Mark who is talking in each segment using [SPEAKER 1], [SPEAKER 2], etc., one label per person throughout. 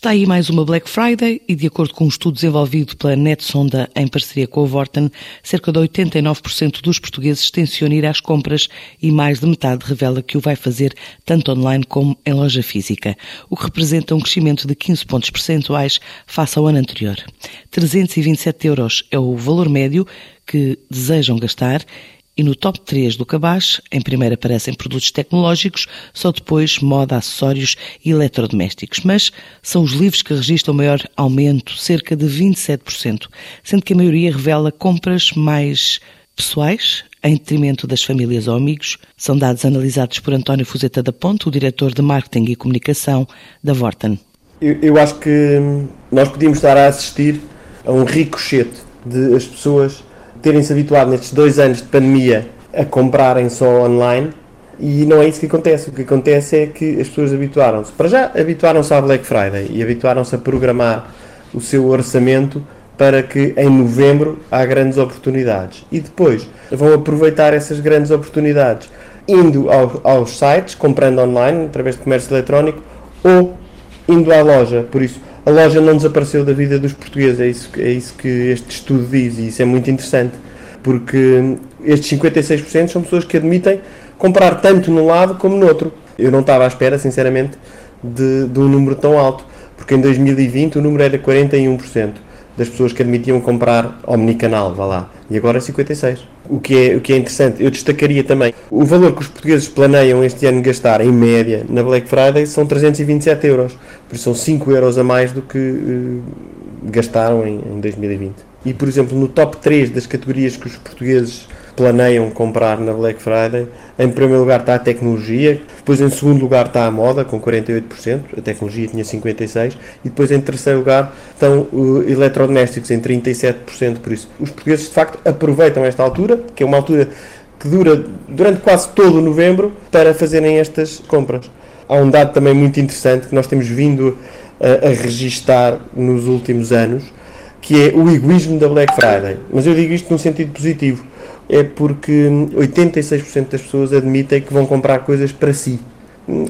[SPEAKER 1] Está aí mais uma Black Friday e, de acordo com um estudo desenvolvido pela NetSonda em parceria com a Vorten, cerca de 89% dos portugueses tencionam ir às compras e mais de metade revela que o vai fazer tanto online como em loja física, o que representa um crescimento de 15 pontos percentuais face ao ano anterior. 327 euros é o valor médio que desejam gastar e no top 3 do cabaz, em primeiro aparecem produtos tecnológicos, só depois moda, acessórios e eletrodomésticos. Mas são os livros que registram maior aumento, cerca de 27%, sendo que a maioria revela compras mais pessoais, em detrimento das famílias ou amigos. São dados analisados por António Fuzeta da Ponte, o diretor de Marketing e Comunicação da Vorten.
[SPEAKER 2] Eu, eu acho que nós podíamos estar a assistir a um ricochete de as pessoas terem-se habituado nestes dois anos de pandemia a comprarem só online e não é isso que acontece. O que acontece é que as pessoas habituaram-se. Para já, habituaram-se à Black Friday e habituaram-se a programar o seu orçamento para que em novembro há grandes oportunidades. E depois vão aproveitar essas grandes oportunidades indo ao, aos sites, comprando online, através de comércio eletrónico, ou indo à loja. Por isso, a loja não desapareceu da vida dos portugueses, é isso, é isso que este estudo diz e isso é muito interessante, porque estes 56% são pessoas que admitem comprar tanto num lado como no outro. Eu não estava à espera, sinceramente, de, de um número tão alto, porque em 2020 o número era 41% das pessoas que admitiam comprar omnicanal, vá lá, e agora é 56%. O que, é, o que é interessante, eu destacaria também o valor que os portugueses planeiam este ano gastar em média na Black Friday são 327 euros, por isso são 5 euros a mais do que uh, gastaram em, em 2020. E, por exemplo, no top 3 das categorias que os portugueses planeiam comprar na Black Friday. Em primeiro lugar está a tecnologia, depois em segundo lugar está a moda, com 48%, a tecnologia tinha 56%, e depois em terceiro lugar estão uh, eletrodomésticos, em 37%. Por isso, os portugueses de facto aproveitam esta altura, que é uma altura que dura durante quase todo o novembro, para fazerem estas compras. Há um dado também muito interessante que nós temos vindo a, a registar nos últimos anos, que é o egoísmo da Black Friday. Mas eu digo isto num sentido positivo é porque 86% das pessoas admitem que vão comprar coisas para si.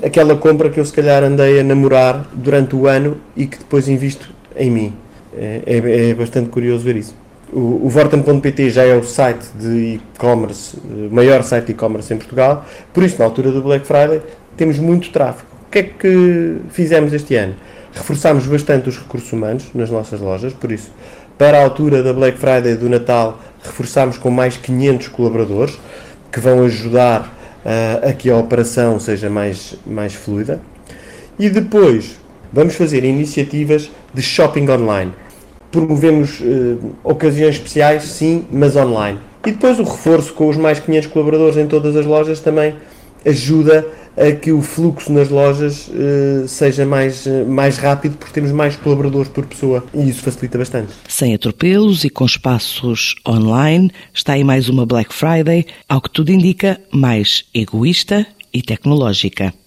[SPEAKER 2] Aquela compra que eu se calhar andei a namorar durante o ano e que depois invisto em mim. É, é, é bastante curioso ver isso. O, o Vorten.pt já é o site de e-commerce, o maior site de e-commerce em Portugal, por isso, na altura do Black Friday, temos muito tráfego. O que é que fizemos este ano? Reforçámos bastante os recursos humanos nas nossas lojas, por isso, para a altura da Black Friday do Natal, reforçámos com mais 500 colaboradores que vão ajudar uh, a que a operação seja mais, mais fluida. E depois vamos fazer iniciativas de shopping online. Promovemos uh, ocasiões especiais, sim, mas online. E depois o reforço com os mais 500 colaboradores em todas as lojas também ajuda a que o fluxo nas lojas uh, seja mais, uh, mais rápido porque temos mais colaboradores por pessoa e isso facilita bastante.
[SPEAKER 1] Sem atropelos e com espaços online, está aí mais uma Black Friday, ao que tudo indica, mais egoísta e tecnológica.